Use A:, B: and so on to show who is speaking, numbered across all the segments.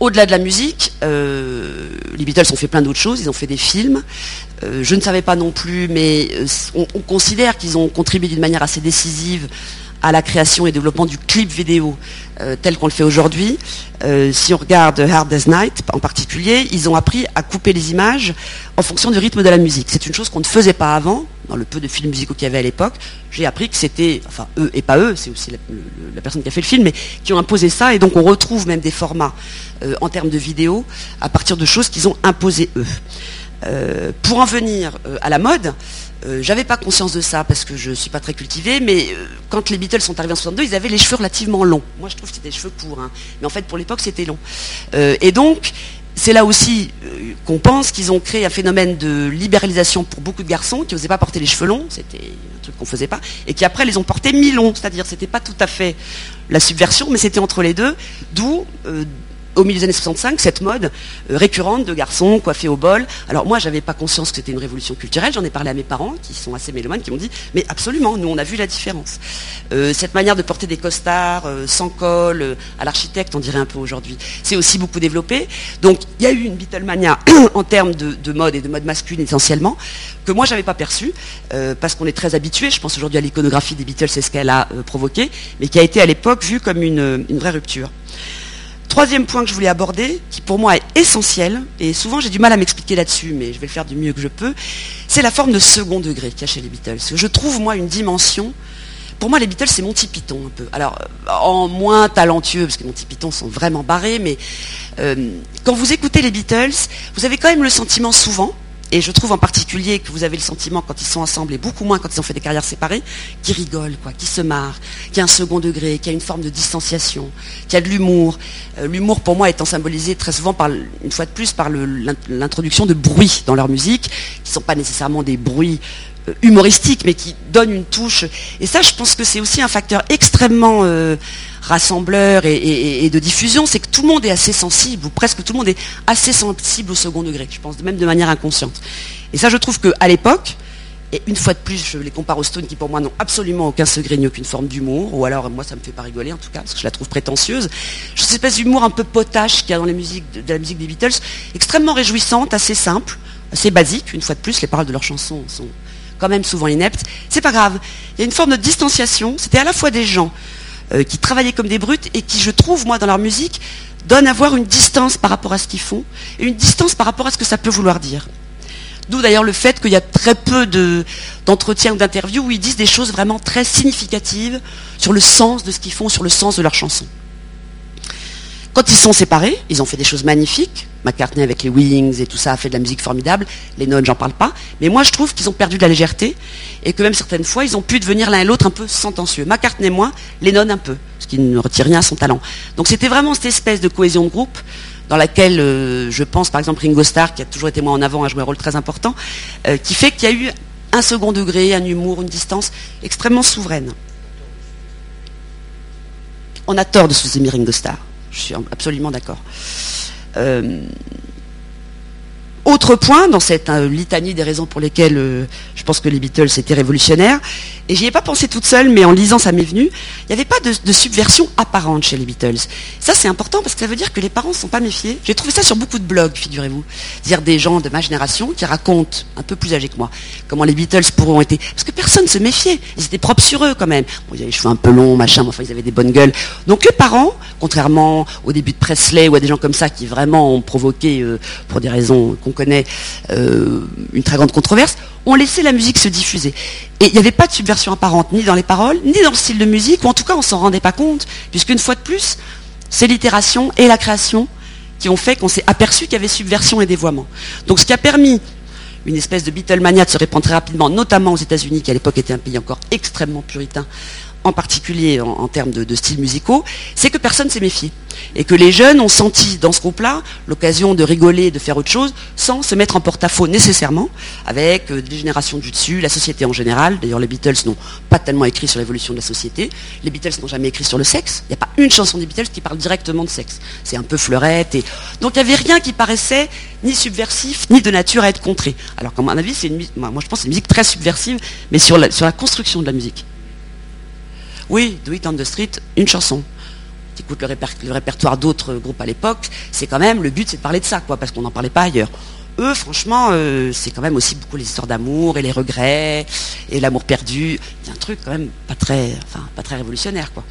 A: Au-delà de la musique, euh, les Beatles ont fait plein d'autres choses, ils ont fait des films. Euh, je ne savais pas non plus, mais euh, on, on considère qu'ils ont contribué d'une manière assez décisive à la création et développement du clip vidéo euh, tel qu'on le fait aujourd'hui. Euh, si on regarde Hard as Night en particulier, ils ont appris à couper les images en fonction du rythme de la musique. C'est une chose qu'on ne faisait pas avant, dans le peu de films musicaux qu'il y avait à l'époque. J'ai appris que c'était, enfin eux et pas eux, c'est aussi la, personne qui a fait le film, mais qui ont imposé ça, et donc on retrouve même des formats euh, en termes de vidéo à partir de choses qu'ils ont imposées eux. Euh, pour en venir euh, à la mode, euh, j'avais pas conscience de ça parce que je suis pas très cultivée, mais euh, quand les Beatles sont arrivés en 62, ils avaient les cheveux relativement longs. Moi, je trouve que c'était des cheveux courts, hein. mais en fait, pour l'époque, c'était long. Et donc, c'est là aussi qu'on pense qu'ils ont créé un phénomène de libéralisation pour beaucoup de garçons qui n'osaient pas porter les cheveux longs, c'était un truc qu'on faisait pas, et qui après les ont portés mi-longs, c'est-à-dire c'était pas tout à fait la subversion, mais c'était entre les deux, d'où au milieu des années 65, cette mode euh, récurrente de garçons coiffés au bol. Alors moi, j'avais pas conscience que c'était une révolution culturelle. J'en ai parlé à mes parents, qui sont assez mélomanes, qui m'ont dit, mais absolument, nous on a vu la différence. Euh, cette manière de porter des costards euh, sans col, à l'architecte, on dirait un peu aujourd'hui, c'est aussi beaucoup développé. Donc il y a eu une Beatlemania en termes de, de mode et de mode masculine essentiellement, que moi j'avais pas perçu, parce qu'on est très habitué. Je pense aujourd'hui à l'iconographie des Beatles, c'est ce qu'elle a provoqué, mais qui a été à l'époque vue comme une vraie rupture. Troisième point que je voulais aborder, qui pour moi est essentiel, et souvent j'ai du mal à m'expliquer là-dessus, mais je vais le faire du mieux que je peux, c'est la forme de second degré qu'il y chez les Beatles. Je trouve, moi, une dimension. Pour moi, les Beatles, c'est Monty Python un peu. Alors, euh, en moins talentueux, parce que Monty Python sont vraiment barrés, mais euh, quand vous écoutez les Beatles, vous avez quand même le sentiment souvent, et je trouve en particulier que vous avez le sentiment quand ils sont ensemble, et beaucoup moins quand ils ont fait des carrières séparées, qu'ils rigolent, quoi, qu'ils se marrent, qu'il y a un second degré, qu'il y a une forme de distanciation, qu'il y a de l'humour. Euh, l'humour, pour moi, étant symbolisé très souvent, une fois de plus, par l'introduction de bruits dans leur musique, qui ne sont pas nécessairement des bruits euh, humoristiques, mais qui donnent une touche. Et ça, je pense que c'est aussi un facteur extrêmement euh, rassembleur et, de diffusion, c'est que tout le monde est assez sensible, ou presque tout le monde est assez sensible au second degré, je pense, même de manière inconsciente. Et ça, je trouve qu'à l'époque, et une fois de plus, je les compare aux Stones qui pour moi n'ont absolument aucun secret ni aucune forme d'humour, ou alors moi ça me fait pas rigoler en tout cas, parce que je la trouve prétentieuse. Cette espèce d'humour un peu potache qu'il y a dans la musique des Beatles, extrêmement réjouissante, assez simple, assez basique, une fois de plus, les paroles de leurs chansons sont quand même souvent ineptes. C'est pas grave. Il y a une forme de distanciation. C'était à la fois des gens euh, qui travaillaient comme des brutes et qui, je trouve, moi, dans leur musique, donnent à voir une distance par rapport à ce qu'ils font et une distance par rapport à ce que ça peut vouloir dire. D'où d'ailleurs le fait qu'il y a très peu de- d'entretiens ou d'interviews où ils disent des choses vraiment très significatives sur le sens de ce qu'ils font, sur le sens de leurs chansons. Quand ils sont séparés, ils ont fait des choses magnifiques. McCartney avec les Wings et tout ça a fait de la musique formidable. Les Lennon, j'en parle pas. Mais moi, je trouve qu'ils ont perdu de la légèreté et que même certaines fois, ils ont pu devenir l'un et l'autre un peu sentencieux. McCartney moins, Lennon un peu, ce qui ne retire rien à son talent. Donc c'était vraiment cette espèce de cohésion de groupe dans laquelle euh, je pense, par exemple, Ringo Starr, qui a toujours été moins en avant, a joué un rôle très important, euh, qui fait qu'il y a eu un second degré, un humour, une distance extrêmement souveraine. On a tort de sous-aimer Ringo Starr. Je suis absolument d'accord. Euh, autre point dans cette euh, litanie des raisons pour lesquelles euh, je pense que les Beatles étaient révolutionnaires, et j'y ai pas pensé toute seule, mais en lisant ça m'est venu, il n'y avait pas de, subversion apparente chez les Beatles. Ça c'est important parce que ça veut dire que les parents ne sont pas méfiés. J'ai trouvé ça sur beaucoup de blogs, figurez-vous. C'est-à-dire des gens de ma génération qui racontent, un peu plus âgés que moi, comment les Beatles pourront été... Parce que personne ne se méfiait. Ils étaient propres sur eux quand même. Bon, ils avaient les cheveux un peu longs, machin, mais enfin ils avaient des bonnes gueules. Donc les parents, contrairement au début de Presley ou à des gens comme ça qui vraiment ont provoqué, euh, pour des raisons qu'on connaît, euh, une très grande controverse, ont laissé la musique se diffuser. Et il n'y avait pas de subversion apparente, ni dans les paroles, ni dans le style de musique, ou en tout cas on s'en rendait pas compte, puisqu'une fois de plus, c'est l'itération et la création qui ont fait qu'on s'est aperçu qu'il y avait subversion et dévoiement. Donc ce qui a permis une espèce de Beatlemania de se répandre très rapidement, notamment aux États-Unis, qui à l'époque était un pays encore extrêmement puritain, en particulier en, termes de, styles musicaux, c'est que personne s'est méfié. Et que les jeunes ont senti dans ce groupe-là l'occasion de rigoler, de faire autre chose, sans se mettre en porte-à-faux nécessairement, avec euh, des générations du dessus, la société en général. D'ailleurs, les Beatles n'ont pas tellement écrit sur l'évolution de la société. Les Beatles n'ont jamais écrit sur le sexe. Il n'y a pas une chanson des Beatles qui parle directement de sexe. C'est un peu fleurette. Et... Donc il n'y avait rien qui paraissait ni subversif, ni de nature à être contré. Alors qu'à mon avis, moi je pense que c'est une musique très subversive, mais sur la construction de la musique. Oui, Do It on the Street, une chanson. tu écoutes le, répertoire d'autres groupes à l'époque, c'est quand même, le but c'est de parler de ça, quoi, parce qu'on n'en parlait pas ailleurs. Eux, franchement, euh, c'est quand même aussi beaucoup les histoires d'amour et les regrets et l'amour perdu. A un truc quand même pas très, révolutionnaire, quoi.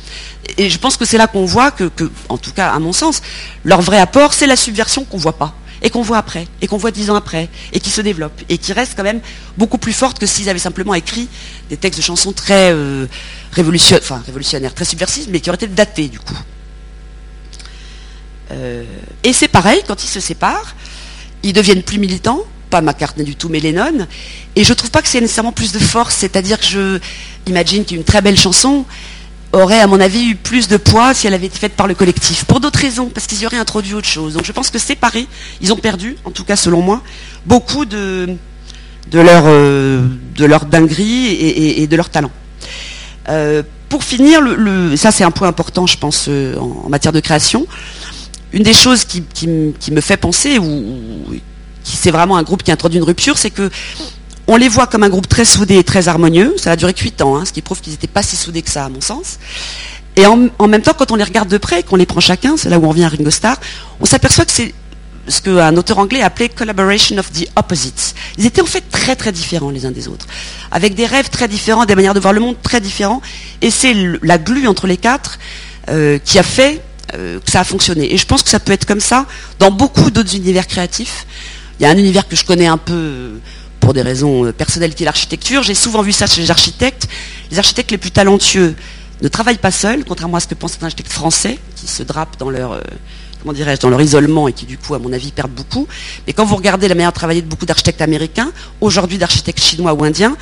A: Et je pense que c'est là qu'on voit que, en tout cas, à mon sens, leur vrai apport, c'est la subversion qu'on voit pas et qu'on voit après, et qu'on voit dix ans après, et qui se développe, et qui reste quand même beaucoup plus forte que s'ils avaient simplement écrit des textes de chansons très euh, révolutionnaires, très subversifs, mais qui auraient été datés du coup. Euh, et c'est pareil, quand ils se séparent, ils deviennent plus militants, pas McCartney du tout, mais Lennon, et je trouve pas que c'est nécessairement plus de force, c'est-à-dire que je imagine qu'une très belle chanson aurait, à mon avis, eu plus de poids si elle avait été faite par le collectif, pour d'autres raisons, parce qu'ils y auraient introduit autre chose. Donc je pense que séparés, ils ont perdu, en tout cas selon moi, beaucoup de, leur, euh, de leur dinguerie et, de leur talent. Euh, pour finir, ça c'est un point important, je pense, euh, en, matière de création. Une des choses qui, me fait penser, ou, qui c'est vraiment un groupe qui introduit une rupture, c'est que on les voit comme un groupe très soudé et très harmonieux. Ça a duré que 8 ans, hein, ce qui prouve qu'ils n'étaient pas si soudés que ça, à mon sens. Et en, même temps, quand on les regarde de près, qu'on les prend chacun, c'est là où on revient à Ringo Starr, on s'aperçoit que c'est ce qu'un auteur anglais appelait collaboration of the opposites. Ils étaient en fait très très différents les uns des autres, avec des rêves très différents, des manières de voir le monde très différents. Et c'est la glu entre les quatre euh, qui a fait euh, que ça a fonctionné. Et je pense que ça peut être comme ça dans beaucoup d'autres univers créatifs. Il y a un univers que je connais un peu euh, pour des raisons personnelles qui est l'architecture. J'ai souvent vu ça chez les architectes. Les architectes les plus talentueux ne travaillent pas seuls, contrairement à ce que pensent les architectes français, qui se drapent dans leur comment dirais-je, dans leur isolement et qui du coup, à mon avis, perdent beaucoup. Mais quand vous regardez la manière de travailler de beaucoup d'architectes américains, aujourd'hui d'architectes chinois ou indiens,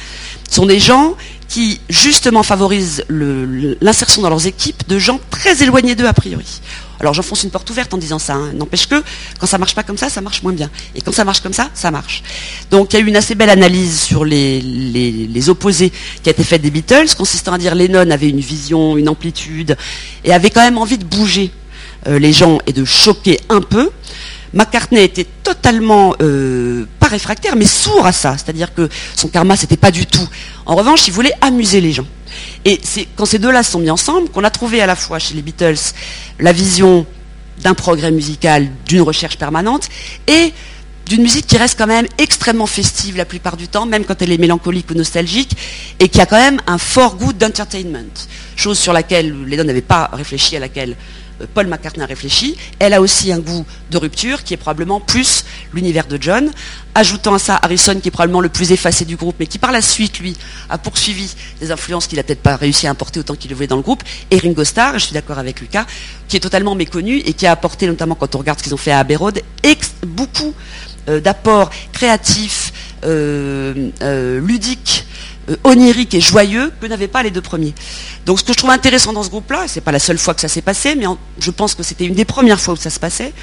A: sont des gens qui justement favorisent l'insertion dans leurs équipes de gens très éloignés d'eux a priori. Alors j'enfonce une porte ouverte en disant ça, hein. n'empêche que quand ça marche pas comme ça, ça marche moins bien. Et quand ça marche comme ça, ça marche. Donc il y a eu une assez belle analyse sur les, opposés qui a été faite des Beatles, consistant à dire Lennon avait une vision, une amplitude, et avait quand même envie de bouger euh, les gens et de choquer un peu. McCartney était totalement euh, réfractaire, mais sourd à ça. C'est-à-dire que son karma, c'était pas du tout. En revanche, il voulait amuser les gens. Et c'est quand ces deux-là sont mis ensemble qu'on a trouvé à la fois chez les Beatles la vision d'un progrès musical, d'une recherche permanente, et d'une musique qui reste quand même extrêmement festive la plupart du temps, même quand elle est mélancolique ou nostalgique, et qui a quand même un fort goût d'entertainment. Chose sur laquelle Lennon n'avait pas réfléchi, à laquelle Paul McCartney a réfléchi. Elle a aussi un goût de rupture qui est probablement plus l'univers de John. Ajoutant à ça Harrison qui est probablement le plus effacé du groupe, mais qui par la suite, lui, a poursuivi des influences qu'il n'a peut-être pas réussi à importer autant qu'il le voulait dans le groupe. Et Ringo Starr, je suis d'accord avec Lucas, qui est totalement méconnu et qui a apporté, notamment quand on regarde ce qu'ils ont fait à Abbey beaucoup euh, d'apports créatifs, euh, euh, ludiques, euh, onirique et joyeux que n'avaient pas les deux premiers. Donc ce que je trouve intéressant dans ce groupe-là, et c'est pas la seule fois que ça s'est passé, mais je pense que c'était une des premières fois où ça se passait,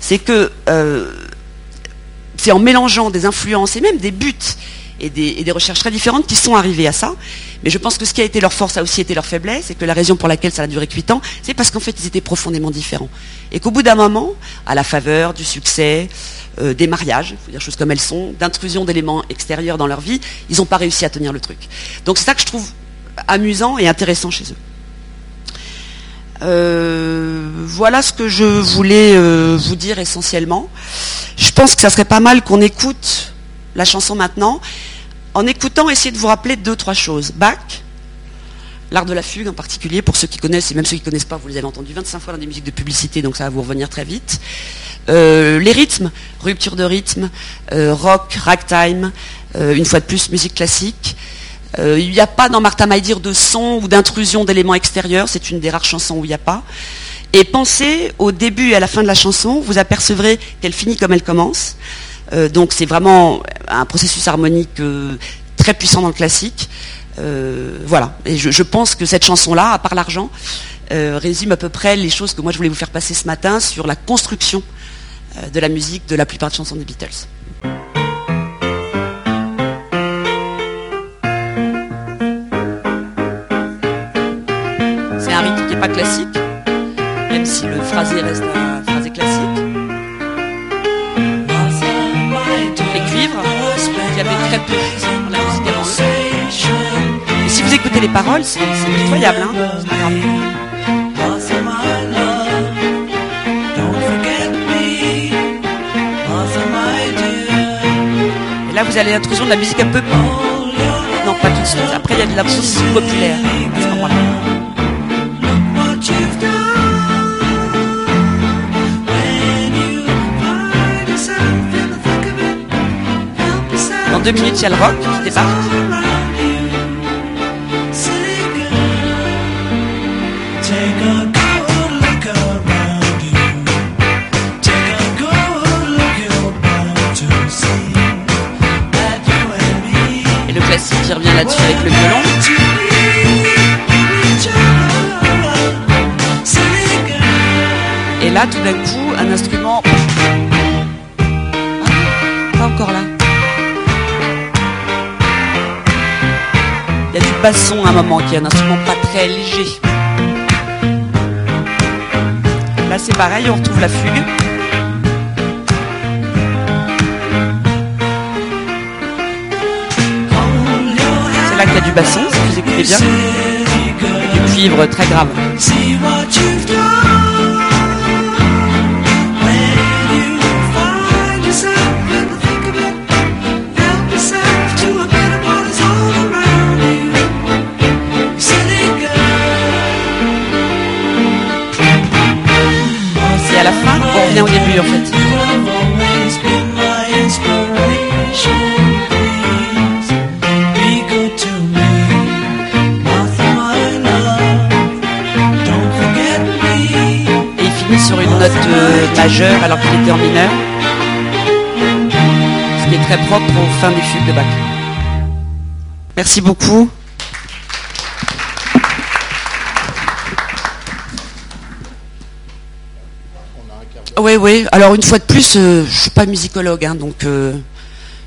A: c'est que euh, c'est en mélangeant des influences et même des buts et des, recherches très différentes qui sont arrivés à ça. Mais je pense que ce qui a été leur force a aussi été leur faiblesse, et que la raison pour laquelle ça a duré que 8 ans, c'est parce qu'en fait ils étaient profondément différents. Et qu'au bout d'un moment, à la faveur du succès, euh, des mariages, il faut dire choses comme elles sont, d'intrusion d'éléments extérieurs dans leur vie, ils n'ont pas réussi à tenir le truc. Donc c'est ça que je trouve amusant et intéressant chez eux. Euh, voilà ce que je voulais euh, vous dire essentiellement. Je pense que ça serait pas mal qu'on écoute la chanson maintenant. En écoutant, essayez de vous rappeler deux, trois choses. Bach, l'art de la fugue en particulier, pour ceux qui connaissent, et même ceux qui ne connaissent pas, vous les avez entendus 25 fois dans des musiques de publicité, donc ça va vous revenir très vite. Euh, les rythmes, rupture de rythme, euh, rock, ragtime, euh, une fois de plus, musique classique. il n'y a pas dans Martha Maïdir de son ou d'intrusion d'éléments extérieurs, c'est une des rares chansons où il n'y a pas. Et pensez au début et à la fin de la chanson, vous apercevrez qu'elle finit comme elle commence. Donc c'est vraiment un processus harmonique très puissant dans le classique. voilà. Et je, pense que cette chanson-là, à part l'argent, résume à peu près les choses que moi je voulais vous faire passer ce matin sur la construction euh, de la musique de la plupart des chansons des Beatles. C'est un rythme qui n'est pas classique, même si le phrasé reste les paroles, c'est pitoyable. Hein. Et là, vous avez l'intrusion de la musique un peu. Non, pas tout de suite. Après, il y a de la musique populaire En deux minutes, il y a le rock qui débarque. Là-dessus avec le violon. Et là, tout d'un coup, un instrument. Ah, pas encore là. Il y a du basson à un moment, qui est un instrument pas très léger. Là, c'est pareil, on retrouve la fugue. Basson, si vous écoutez bien. Et du cuivre très grave. C'est à la fin qu'on revient au début en fait. Majeure alors qu'il était en mineur. Ce qui est très propre aux fins des fugues de Bach. Merci beaucoup. Oui, oui. Alors une fois de plus, euh, je suis pas musicologue, hein, donc euh,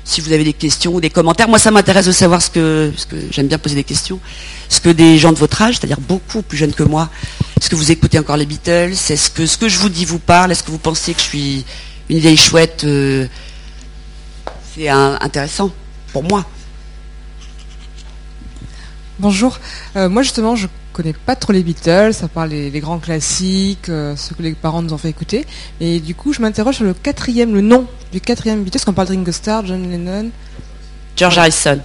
A: si vous avez des questions ou des commentaires, moi ça m'intéresse de savoir ce que, parce que j'aime bien poser des questions, ce que des gens de votre âge, c'est-à-dire beaucoup plus jeunes que moi, est-ce que vous écoutez encore les Beatles? Est-ce que ce que je vous dis vous parle? Est-ce que vous pensez que je suis une vieille chouette euh, C'est intéressant pour moi.
B: Bonjour. Euh, moi justement, je connais pas trop les Beatles, à part les, les grands classiques, euh, ceux que les parents nous ont fait écouter. Et du coup, je m'interroge sur le quatrième, le nom du quatrième Beatles, qu'on parle de Ringo Starr, John Lennon.
A: George Harrison.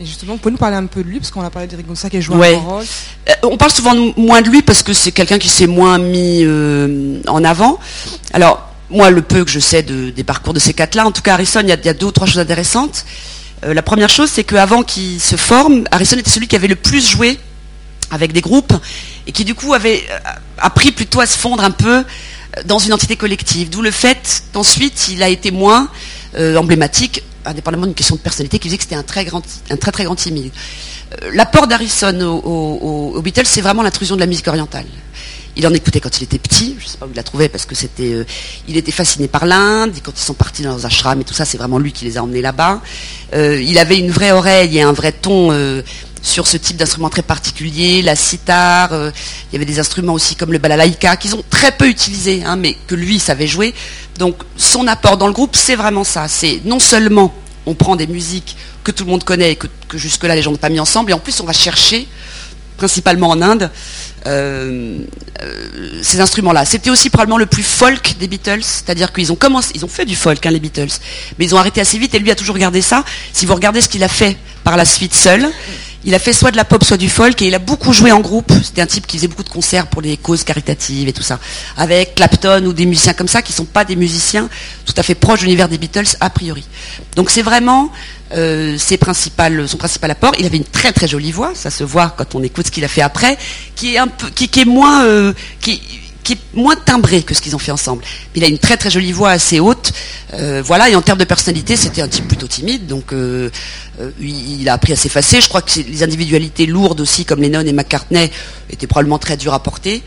B: Et justement, vous pouvez nous parler un peu de lui, parce qu'on a parlé de Ringo Starr qui a joué
A: Ouais.
B: un rôle.
A: Euh, on parle souvent de- moins de lui parce que c'est quelqu'un qui s'est moins mis euh, en avant. Alors, moi, le peu que je sais de- des parcours de ces quatre-là, en tout cas, Harrison, il y, a, il y a deux ou trois choses intéressantes. Euh, la première chose, c'est qu'avant qu'il se forme, Harrison était celui qui avait le plus joué avec des groupes et qui, du coup, avait euh, appris plutôt à se fondre un peu euh, dans une entité collective. D'où le fait qu'ensuite, il a été moins euh, emblématique, indépendamment d'une question de personnalité, qui faisait que c'était un très, grand, un très très grand timide. L'apport d'Harrison aux, aux Beatles, c'est vraiment l'intrusion de la musique orientale. Il en écoutait quand il était petit, je ne sais pas où il la trouvait parce que c'était, il était fasciné par l'Inde. Quand ils sont partis dans leurs ashrams et tout ça, c'est vraiment lui qui les a emmenés là-bas. Il avait une vraie oreille et un vrai ton sur ce type d'instrument très particulier, la sitar. euh, il y avait des instruments aussi comme le balalaïka qu'ils ont très peu utilisés, hein, mais que lui savait jouer. Donc son apport dans le groupe, c'est vraiment ça. C'est non seulement on prend des musiques que tout le monde connaît et que, que jusque-là les gens n'ont pas mis ensemble, et en plus on va chercher principalement en Inde, euh, euh, ces instruments-là. C'était aussi probablement le plus folk des Beatles, c'est-à-dire qu'ils ont commencé, ils ont fait du folk, hein, les Beatles, mais ils ont arrêté assez vite et lui a toujours gardé ça. Si vous regardez ce qu'il a fait par la suite seul, il a fait soit de la pop, soit du folk, et il a beaucoup joué en groupe. C'était un type qui faisait beaucoup de concerts pour les causes caritatives et tout ça, avec Clapton ou des musiciens comme ça qui sont pas des musiciens tout à fait proches de l'univers des Beatles a priori. Donc c'est vraiment euh, son principal apport. Il avait une très très jolie voix, ça se voit quand on écoute ce qu'il a fait après, qui est un peu, qui, est moins, euh, qui est moins timbré que ce qu'ils ont fait ensemble. Il a une très très jolie voix assez haute, euh, voilà. Et en termes de personnalité, c'était un type plutôt timide, donc euh, euh, il, a appris à s'effacer. Je crois que les individualités lourdes aussi, comme Lennon et McCartney, étaient probablement très dures à porter.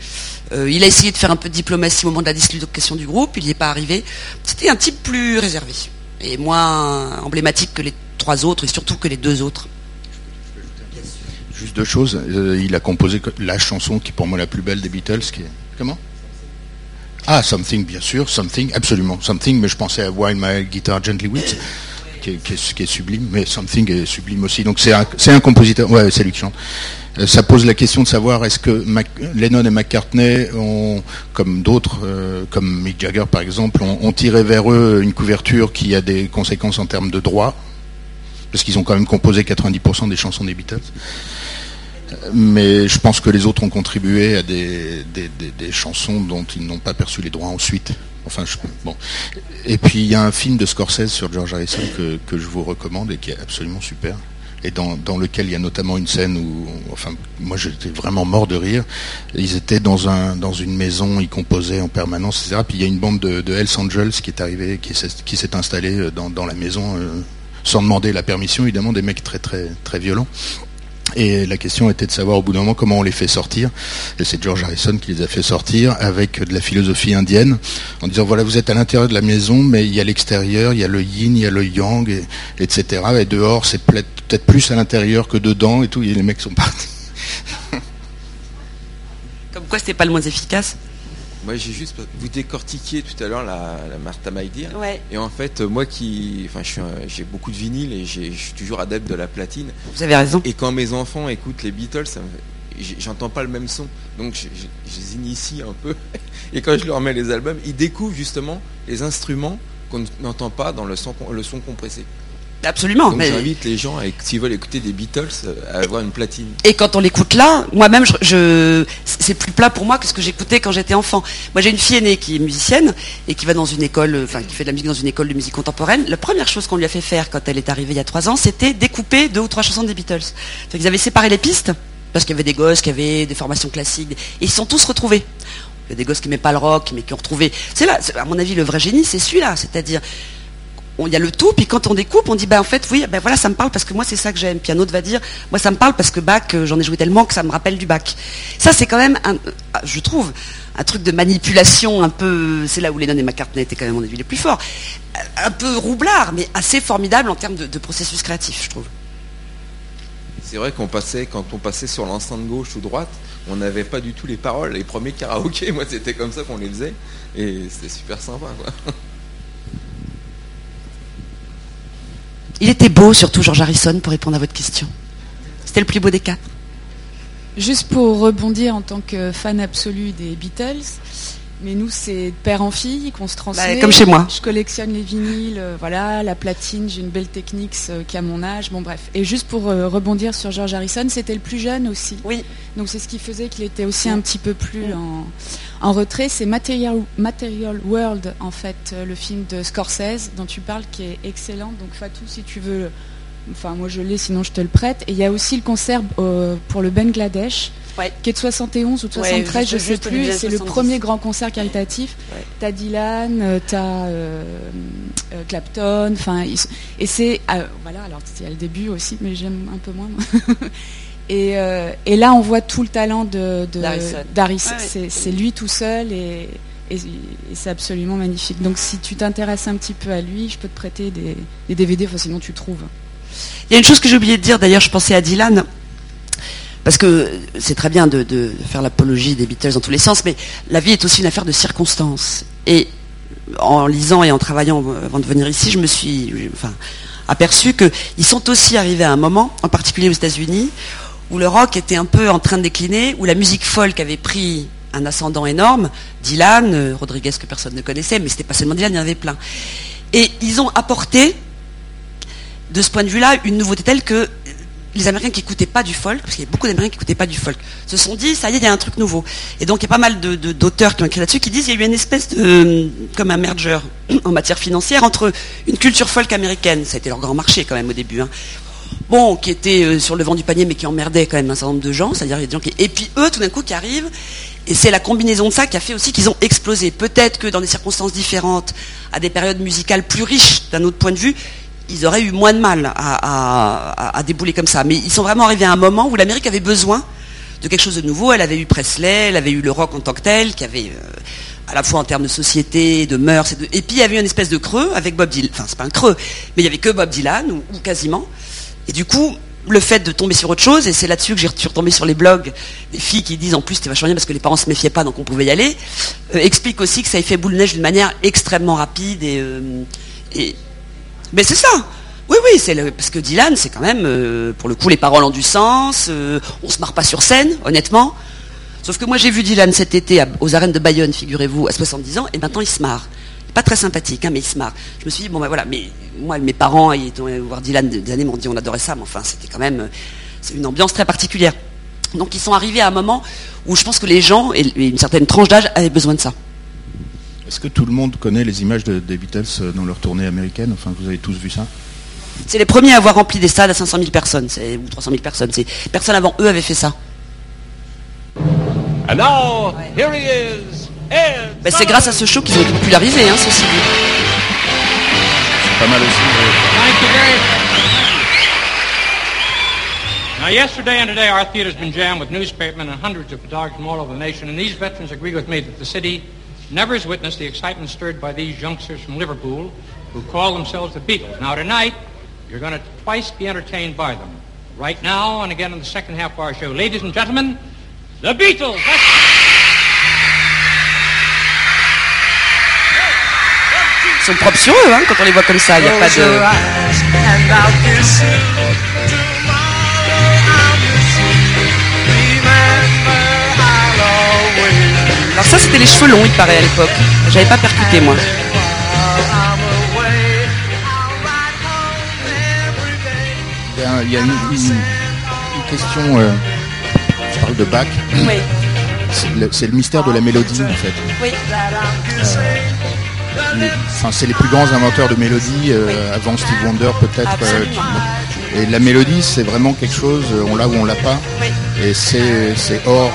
A: Il a essayé de faire un peu de diplomatie au moment de la dislocation du groupe, il n'y est pas arrivé. C'était un type plus réservé et moins emblématique que les trois autres et surtout que les deux autres.
C: Juste deux choses. Il a composé la chanson qui est pour moi la plus belle des Beatles, comment? Ah, Something, bien sûr, Something, absolument, Something. Mais je pensais à While My Guitar Gently Weeps, qui qui est- sublime, mais Something est sublime aussi. Donc c'est un, compositeur. Ouais, c'est lui qui chante. Euh, Ça pose la question de savoir est-ce que Lennon et McCartney ont, comme d'autres, euh, comme Mick Jagger par exemple, ont, ont tiré vers eux une couverture qui a des conséquences en termes de droit parce qu'ils ont quand même composé 90% des chansons des Beatles. Mais je pense que les autres ont contribué à des, chansons dont ils n'ont pas perçu les droits ensuite. Enfin, bon. Et puis il y a un film de Scorsese sur George Harrison que, que je vous recommande et qui est absolument super et dans, lequel il y a notamment une scène où, enfin, moi j'étais vraiment mort de rire. Ils étaient dans un dans une maison, ils composaient en permanence, etc. Puis il y a une bande de, de Hells Angels qui est arrivée, qui s'est installée euh, dans, dans la maison euh, sans demander la permission, évidemment, des mecs très très très violents. Et la question était de savoir au bout d'un moment comment on les fait sortir. Et c'est George Harrison qui les a fait sortir avec de la philosophie indienne, en disant voilà, vous êtes à l'intérieur de la maison, mais il y a l'extérieur, il y a le yin, il y a le yang, etc. Et dehors, c'est peut-être plus à l'intérieur que dedans et tout. Et les mecs sont partis.
A: Comme quoi, c'était pas le moins efficace
D: moi, j'ai juste vous décortiquiez tout à l'heure la, la, Martha Maïdir. Et en fait, moi qui, enfin, j'ai beaucoup de vinyle et je suis toujours adepte de la platine.
A: Vous avez raison.
D: Et quand mes enfants écoutent les Beatles, j'entends pas le même son, donc je, les initie un peu. Et quand je leur mets les albums, ils découvrent justement les instruments qu'on n'entend pas dans le son, le son compressé.
A: Absolument.
D: Donc j'invite les gens, s'ils veulent écouter des Beatles, euh, à avoir une platine.
A: Et quand on l'écoute là, moi-même, je, c'est plus plat pour moi que ce que j'écoutais quand j'étais enfant. Moi, j'ai une fille aînée qui est musicienne et qui va dans une école, enfin, qui fait de la musique dans une école de musique contemporaine. La première chose qu'on lui a fait faire quand elle est arrivée il y a trois ans, c'était découper deux ou trois chansons des Beatles. ils avaient séparé les pistes parce qu'il y avait des gosses qui avaient des formations classiques et ils sont tous retrouvés. Il y a des gosses qui n'aimaient pas le rock, mais qui ont retrouvé. C'est là, à mon avis, le vrai génie, c'est celui-là. C'est-à-dire, il y a le tout, puis quand on découpe, on dit ben en fait oui, ben voilà ça me parle parce que moi c'est ça que j'aime. Puis un autre va dire moi ça me parle parce que Bach, euh, j'en ai joué tellement que ça me rappelle du Bach. Ça c'est quand même, euh, je trouve, un truc de manipulation un peu. C'est là où Lennon et McCartney étaient quand même mon avis les plus forts. Un peu roublard, mais assez formidable en termes de, processus créatif, je trouve.
D: C'est vrai qu'on passait, quand on passait sur l'enceinte gauche ou droite, on n'avait pas du tout les paroles. Les premiers karaokés, moi c'était comme ça qu'on les faisait, et c'était super sympa. Quoi.
A: Il était beau, surtout George Harrison, pour répondre à votre question. C'était le plus beau des quatre.
E: Juste pour rebondir en tant que fan absolu des Beatles, mais nous, c'est père en fille qu'on se transmet.
A: Bah, comme chez moi.
E: Je collectionne les vinyles, euh, voilà, la platine, j'ai une belle technique euh, qui a mon âge, bon bref. Et juste pour euh, rebondir sur George Harrison, c'était le plus jeune aussi.
A: Oui.
E: Donc c'est ce qui faisait qu'il était aussi un petit peu plus en, retrait. C'est Material, Material World, en fait, le film de Scorsese dont tu parles, qui est excellent. Donc Fatou, si tu veux, enfin moi je l'ai, sinon je te le prête. Et il y a aussi le concert pour le Bangladesh qui est de 71 ou de 73, je ne sais plus. C'est le premier grand concert caritatif. Tu as Dylan, euh, tu as euh, euh, Clapton, enfin, et c'est voilà. Alors il y a le début aussi, mais j'aime un peu moins. et, et, là, on voit tout le talent de, d'Aris. c'est lui tout seul et, et, c'est absolument magnifique. Donc si tu t'intéresses un petit peu à lui, je peux te prêter des, des DVD, enfin, sinon tu trouves.
A: Il y a une chose que j'ai oublié de dire, d'ailleurs, je pensais à Dylan. Parce que c'est très bien de, faire l'apologie des Beatles dans tous les sens, mais la vie est aussi une affaire de circonstances. Et en lisant et en travaillant avant de venir ici, je me suis enfin, aperçu qu'ils sont aussi arrivés à un moment, en particulier aux États-Unis, où le rock était un peu en train de décliner, où la musique folk avait pris un ascendant énorme. Dylan, euh, Rodriguez que personne ne connaissait, mais c'était pas seulement Dylan, il y en avait plein. Et ils ont apporté, de ce point de vue-là, une nouveauté telle que les Américains qui n'écoutaient pas du folk, parce qu'il y a beaucoup d'Américains qui n'écoutaient pas du folk, se sont dit, ça y est, il y a un truc nouveau. Et donc, il y a pas mal d'auteurs qui ont écrit là-dessus qui disent, qu'il y a eu une espèce de, comme un merger en matière financière entre une culture folk américaine, ça a été leur grand marché quand même au début, hein. Bon, qui était euh, sur le vent du panier, mais qui emmerdait quand même un certain nombre de gens, c'est-à-dire des gens qui, et puis eux, tout d'un coup, qui arrivent, et c'est la combinaison de ça qui a fait aussi qu'ils ont explosé. Peut-être que dans des circonstances différentes, à des périodes musicales plus riches d'un autre point de vue, ils auraient eu moins de mal à, débouler comme ça. Mais ils sont vraiment arrivés à un moment où l'Amérique avait besoin de quelque chose de nouveau. Elle avait eu Presley, elle avait eu le rock en tant que tel, qui avait, euh, à la fois en termes de société, de mœurs, et, puis il y avait une espèce de creux avec Bob Dylan. Enfin, c'est pas un creux, mais il y avait que Bob Dylan, ou, quasiment. Et du coup, le fait de tomber sur autre chose, et c'est là-dessus que j'ai retombé sur les blogs des filles qui disent en plus c'était vachement bien parce que les parents se méfiaient pas donc on pouvait y aller, euh, explique aussi que ça a fait boule de neige d'une manière extrêmement rapide et, euh, mais c'est ça. Oui, oui, c'est parce que Dylan, c'est quand même, euh, pour le coup, les paroles ont du sens. On se marre pas sur scène, honnêtement. Sauf que moi, j'ai vu Dylan cet été aux arènes de Bayonne, figurez-vous, à 70 ans, et maintenant il se marre. Pas très sympathique, hein, mais il se marre. Je me suis dit, bon ben voilà, mais moi, mes parents, ils ont voir Dylan des années, m'ont dit on adorait ça, mais enfin, c'était quand même c'est une ambiance très particulière. Donc ils sont arrivés à un moment où je pense que les gens, et une certaine tranche d'âge, avaient besoin de ça.
C: Est-ce que tout le monde connaît les images des Beatles dans leur tournée américaine? Enfin, vous avez tous vu ça?
A: C'est les premiers à avoir rempli des stades à 500 000 personnes, ou 300 000 personnes. Personne avant eux avait fait ça. Ben, c'est grâce à ce show qu'ils ont popularisé, hein, ceci dit.
C: C'est pas mal aussi.
F: Now, yesterday and today, our theater's been jammed with newspapermen and hundreds of photographers from all over the nation, and these veterans agree with me that the city never has witnessed the excitement stirred by these youngsters from Liverpool who call themselves the Beatles. Now, tonight, you're going to twice be entertained by them. Right now, and again in the second half of our show. Ladies and gentlemen, the Beatles!
A: Ils sont propres sur eux, hein, quand on les voit comme ça. Il n'y a pas de... Alors ça, c'était les cheveux longs, il paraît, à l'époque. J'avais pas percuté, moi.
C: Il y a, une, question... Euh, je parle de Bach.
A: Oui.
C: C'est le, mystère de la mélodie, en fait.
A: Oui.
C: Euh, enfin, c'est les plus grands inventeurs de mélodie, euh, avant Steve Wonder peut-être. et la mélodie, c'est vraiment quelque chose, on l'a ou on l'a pas. Et c'est hors,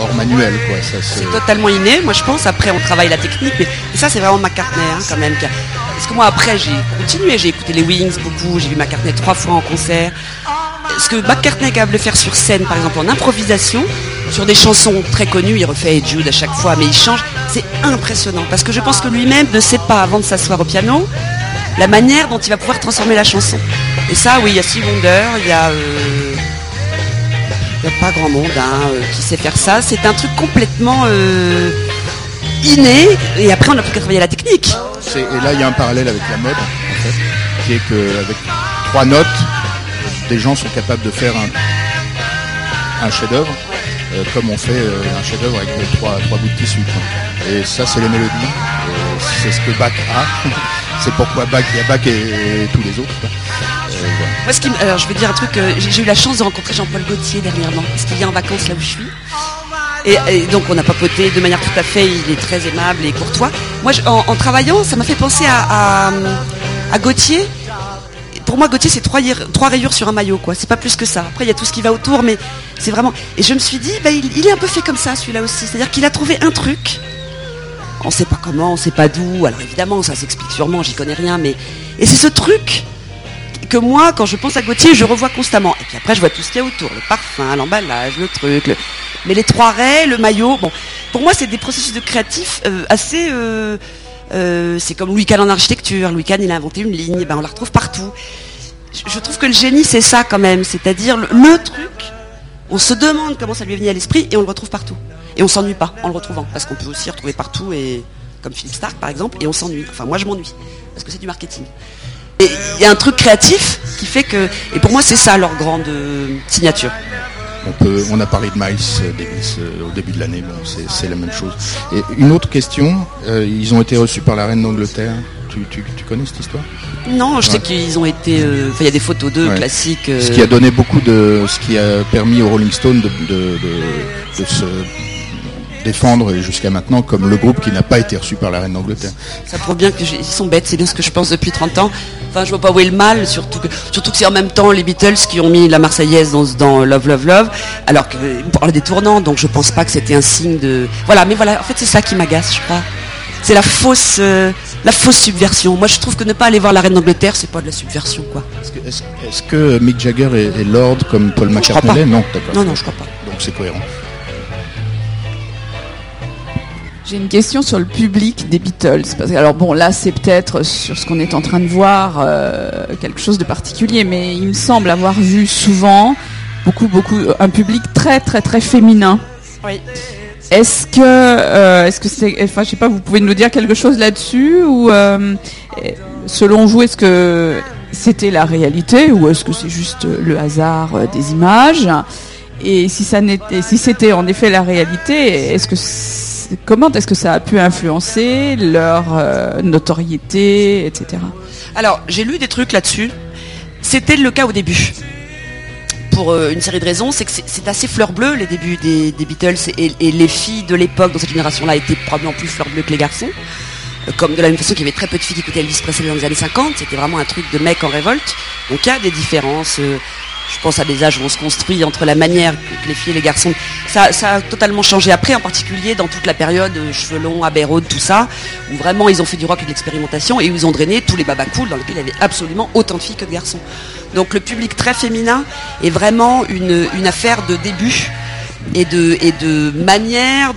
C: hors manuel.
A: C'est totalement inné, moi je pense. Après, on travaille la technique, mais ça, c'est vraiment McCartney hein, quand même. Parce que moi, après, j'ai continué, j'ai écouté les Wings beaucoup, j'ai vu McCartney trois fois en concert. Ce que McCartney est capable de faire sur scène, par exemple en improvisation, sur des chansons très connues, il refait Jude à chaque fois, mais il change, c'est impressionnant. Parce que je pense que lui-même ne sait pas, avant de s'asseoir au piano, la manière dont il va pouvoir transformer la chanson. Et ça, oui, il y a Steve Wonder, il y a... Euh, il n'y a pas grand monde hein, euh, qui sait faire ça. C'est un truc complètement euh, inné. Et après, on n'a plus qu'à travailler la technique.
C: Et là, il y a un parallèle avec la mode, en fait, qui est qu'avec trois notes, des gens sont capables de faire un, chef-d'œuvre, euh, comme on fait un chef-d'œuvre avec trois, trois bouts de tissu. Et ça, c'est les mélodies. C'est ce que Bach a. c'est pourquoi Bach, il y a Bach et, tous les autres.
A: Moi, ce qui, alors, je vais dire un truc. Euh, j'ai eu la chance de rencontrer Jean-Paul Gaultier dernièrement, parce qu'il vient en vacances là où je suis. Et, donc, on a papoté de manière tout à fait. Il est très aimable et courtois. Moi, en, travaillant, ça m'a fait penser à, à, Gauthier. Pour moi, Gauthier, c'est trois, rayures sur un maillot, quoi. C'est pas plus que ça. Après, il y a tout ce qui va autour, mais c'est vraiment. Et je me suis dit, bah, il, est un peu fait comme ça, celui-là aussi. C'est-à-dire qu'il a trouvé un truc. On sait pas comment, on sait pas d'où. Alors évidemment, ça s'explique sûrement. J'y connais rien, mais et c'est ce truc que moi, quand je pense à Gauthier, je revois constamment. Et puis après, je vois tout ce qu'il y a autour, le parfum, l'emballage, le truc. Mais les trois raies, le maillot, bon, pour moi, c'est des processus de créatif euh, assez... Euh, euh, c'est comme Louis Kahn en architecture. Louis Kahn, il a inventé une ligne, ben, on la retrouve partout. Je, trouve que le génie, c'est ça quand même. C'est-à-dire le, truc, on se demande comment ça lui est venu à l'esprit et on le retrouve partout. Et on s'ennuie pas en le retrouvant. Parce qu'on peut aussi retrouver partout, et comme Philippe Stark par exemple, et on s'ennuie. Enfin, moi, je m'ennuie. Parce que c'est du marketing. Il y a un truc créatif qui fait que, et pour moi c'est ça leur grande euh, signature.
C: On, a parlé de Miles Davis euh, au début de l'année, bon, c'est la même chose. Et une autre question, euh, ils ont été reçus par la reine d'Angleterre. Tu, tu, connais cette histoire
A: Non, je sais qu'ils ont été. il y a des photos d'eux classiques.
C: Ce qui a donné beaucoup de. Ce qui a permis aux Rolling Stones de, de, de se défendre jusqu'à maintenant comme le groupe qui n'a pas été reçu par la reine d'Angleterre.
A: Ça prouve bien qu'ils sont bêtes, c'est bien ce que je pense depuis 30 ans. Enfin, je vois pas où est le mal, surtout que, surtout que c'est en même temps les Beatles qui ont mis la Marseillaise dans, dans Love Love Love, alors que vous parlez des tournants, donc je pense pas que c'était un signe de. Voilà, mais voilà, en fait c'est ça qui m'agace, je crois. C'est la fausse, euh, la fausse subversion. Moi, je trouve que ne pas aller voir la reine d'Angleterre, c'est pas de la subversion, quoi.
C: Est-ce que, Mick Jagger est, Lord comme Paul McCartney
A: Non, Non, non, je crois pas.
C: Donc c'est cohérent.
G: J'ai une question sur le public des Beatles. Parce que, alors bon, là, c'est peut-être sur ce qu'on est en train de voir euh, quelque chose de particulier, mais il me semble avoir vu souvent beaucoup, beaucoup, un public très, très, très féminin.
A: Oui.
G: Est-ce que, euh, est-ce que c'est, enfin, je sais pas, vous pouvez nous dire quelque chose là-dessus ou euh, selon vous, est-ce que c'était la réalité ou est-ce que c'est juste le hasard des images? Et si ça n'était, si c'était en effet la réalité, est-ce que comment est-ce que ça a pu influencer leur euh, notoriété, etc.
A: Alors, j'ai lu des trucs là-dessus. C'était le cas au début. Pour euh, une série de raisons, c'est que c'est- assez fleur bleue les débuts des, Beatles et, les filles de l'époque dans cette génération-là étaient probablement plus fleur bleue que les garçons. Euh, Comme de la même façon qu'il y avait très peu de filles qui écoutaient Elvis Presley dans les années 50, c'était vraiment un truc de mec en révolte. Donc il y a des différences. Je pense à des âges où on se construit entre la manière que les filles et les garçons. Ça, a totalement changé après, en particulier dans toute la période euh, cheveux longs, tout ça, où vraiment ils ont fait du rock et de et où ils ont drainé tous les babas cool dans lesquels il y avait absolument autant de filles que de garçons. Donc le public très féminin est vraiment une, affaire de début et de, manière,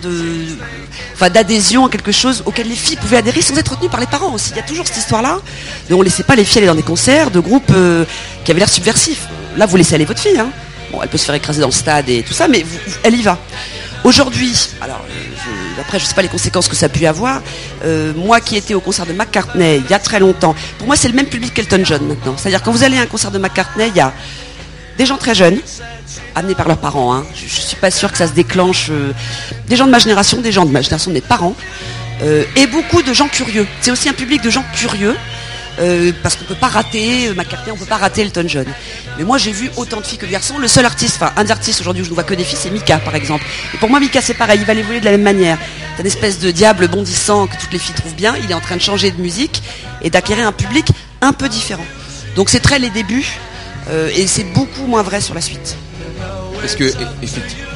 A: enfin, d'adhésion à quelque chose auquel les filles pouvaient adhérer sans être retenues par les parents aussi. Il y a toujours cette histoire-là. On laissait pas les filles aller dans des concerts de groupes euh, qui avaient l'air subversifs. Là, vous laissez aller votre fille. Hein. Elle peut se faire écraser dans le stade et tout ça, mais elle y va. Aujourd'hui, alors euh, je, après je sais pas les conséquences que ça a pu avoir. euh, moi qui étais au concert de McCartney il y a très longtemps, pour moi c'est le même public qu'Elton John maintenant. C'est-à-dire quand vous allez à un concert de McCartney, il y a des gens très jeunes, amenés par leurs parents. hein. Je, je suis pas sûre que ça se déclenche. euh, des gens de ma génération, des gens de ma génération de mes parents, et beaucoup de gens curieux. C'est aussi un public de gens curieux. Euh, parce qu'on peut pas rater euh, McCartney, on peut pas rater Elton John. Mais moi j'ai vu autant de filles que de garçons. Le seul artiste, enfin un des artistes aujourd'hui où je ne vois que des filles, c'est Mika par exemple. Et pour moi Mika c'est pareil, il va évoluer de la même manière. C'est une espèce de diable bondissant que toutes les filles trouvent bien. Il est en train de changer de musique et d'acquérir un public un peu différent. Donc c'est très les débuts euh, et c'est beaucoup moins vrai sur la suite.
D: Parce que, effectivement,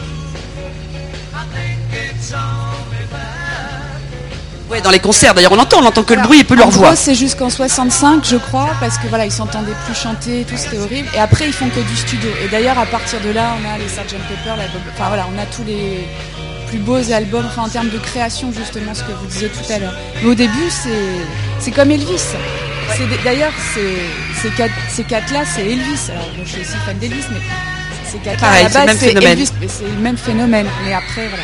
A: Ouais, dans les concerts d'ailleurs on l'entend, on n'entend que le bruit et peu leur voix.
E: c'est jusqu'en 65, je crois, parce que voilà, ils s'entendaient plus chanter, tout c'était horrible. Et après, ils font que du studio. Et d'ailleurs, à partir de là, on a les Sgt Pepper, la Bob- enfin voilà, on a tous les plus beaux albums, enfin en termes de création justement, ce que vous disiez tout à l'heure. Mais au début, c'est c'est comme Elvis. C'est des- D'ailleurs, ces ces quatre ces quatre-là, c'est Elvis. Alors, moi, je suis aussi fan d'Elvis, mais ces quatre-là, à la
A: c'est le
E: base,
A: même
E: c'est
A: phénomène.
E: Elvis, c'est le même phénomène. Mais après, voilà.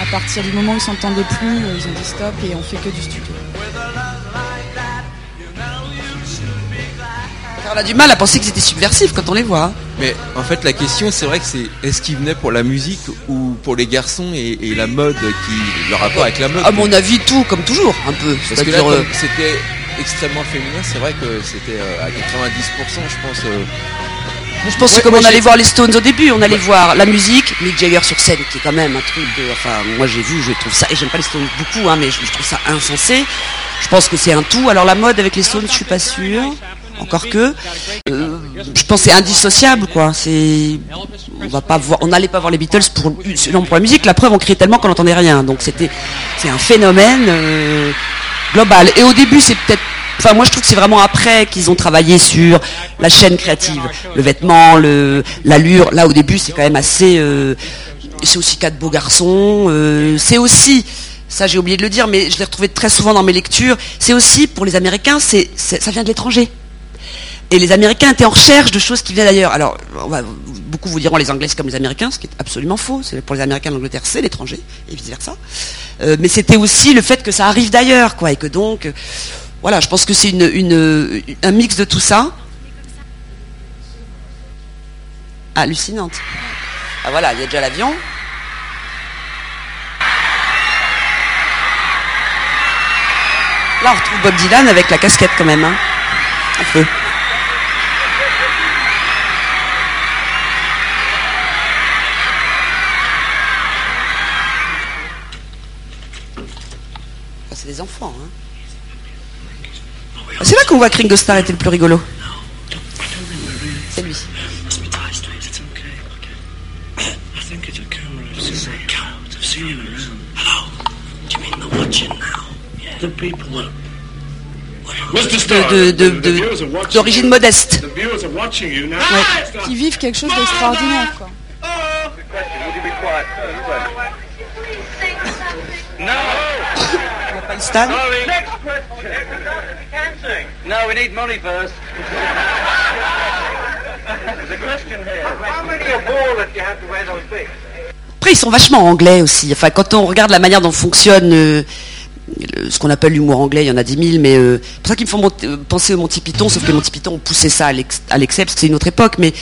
E: À partir du moment où ils s'entendaient plus, euh, ils ont dit stop et on fait que du studio.
A: On a du mal à penser qu'ils étaient subversifs quand on les voit. hein.
D: mais en fait, la question, c'est vrai que c'est est-ce qu'ils venaient pour la musique ou pour les garçons et, et la mode, qui, le rapport avec la mode
A: À mon avis, tout comme toujours, un peu.
D: Parce que là,
A: euh,
D: c'était extrêmement féminin, c'est vrai que c'était euh, à 90%, je pense. euh,
A: Je pense
D: Ouais,
A: que comme on allait voir les Stones au début, on allait voir la musique, Mick Jagger sur scène, qui est quand même un truc de. Enfin, moi j'ai vu, je trouve ça. Et j'aime pas les Stones beaucoup, hein, mais je, je trouve ça insensé. Je pense que c'est un tout. Alors la mode avec les Stones, je suis pas sûre. Encore que. Euh, je pense que c'est indissociable, quoi. C'est. On va pas voir. On n'allait pas voir les Beatles pour, pour la musique. La preuve, on criait tellement qu'on n'entendait rien. Donc c'était. C'est un phénomène euh, global. Et au début, c'est peut-être Enfin, moi, je trouve que c'est vraiment après qu'ils ont travaillé sur la chaîne créative, le vêtement, l'allure. Là, au début, c'est quand même assez. euh, c'est aussi quatre beaux garçons. euh, c'est aussi. Ça, j'ai oublié de le dire, mais je l'ai retrouvé très souvent dans mes lectures. C'est aussi pour les Américains, ça vient de l'étranger. Et les Américains étaient en recherche de choses qui venaient d'ailleurs. Alors, beaucoup vous diront les Anglais comme les Américains, ce qui est absolument faux. Pour les Américains, l'Angleterre c'est l'étranger et vice versa. Euh, mais c'était aussi le fait que ça arrive d'ailleurs, quoi, et que donc, voilà, je pense que c'est un mix de tout ça. Hallucinante. Ah voilà, il y a déjà l'avion. Là, on retrouve Bob Dylan avec la casquette quand même, hein. Un peu. C'est des enfants, hein. Qu'on voit que Ringo Starr était le plus rigolo. C'est lui. De- de- de- d'origine modeste.
E: Qui vivent quelque chose d'extraordinaire, quoi.
A: Stan? Après, ils sont vachement anglais aussi. Enfin, quand on regarde la manière dont fonctionne euh, ce qu'on appelle l'humour anglais, il y en a 10 000, mais euh, c'est pour ça qu'ils me font euh, penser au Monty Python, sauf que Monty Python, on poussait ça à l'excès, parce que c'est une autre époque, mais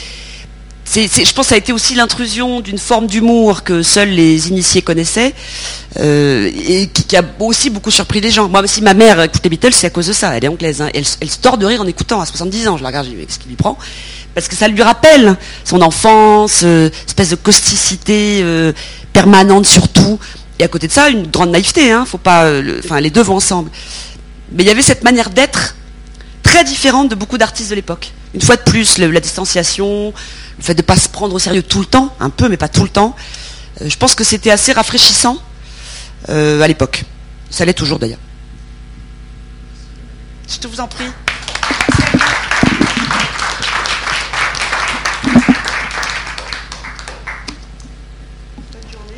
A: je pense que ça a été aussi l'intrusion d'une forme d'humour que seuls les initiés connaissaient euh, et qui, a aussi beaucoup surpris les gens. Moi, si ma mère écoute les Beatles, c'est à cause de ça. Elle est anglaise. hein. Elle, elle se tord de rire en écoutant à 70 ans. Je la regarde, je dis, qu'est-ce qui lui prend? Parce que ça lui rappelle son enfance, euh, espèce de causticité euh, permanente surtout. Et à côté de ça, une grande naïveté. Hein. Faut pas, euh, les deux vont ensemble. Mais il y avait cette manière d'être très différente de beaucoup d'artistes de l'époque. Une fois de plus, la distanciation, le fait de ne pas se prendre au sérieux tout le temps, un peu, mais pas tout le temps. euh, je pense que c'était assez rafraîchissant euh, à l'époque. Ça l'est toujours d'ailleurs. Je te vous en prie.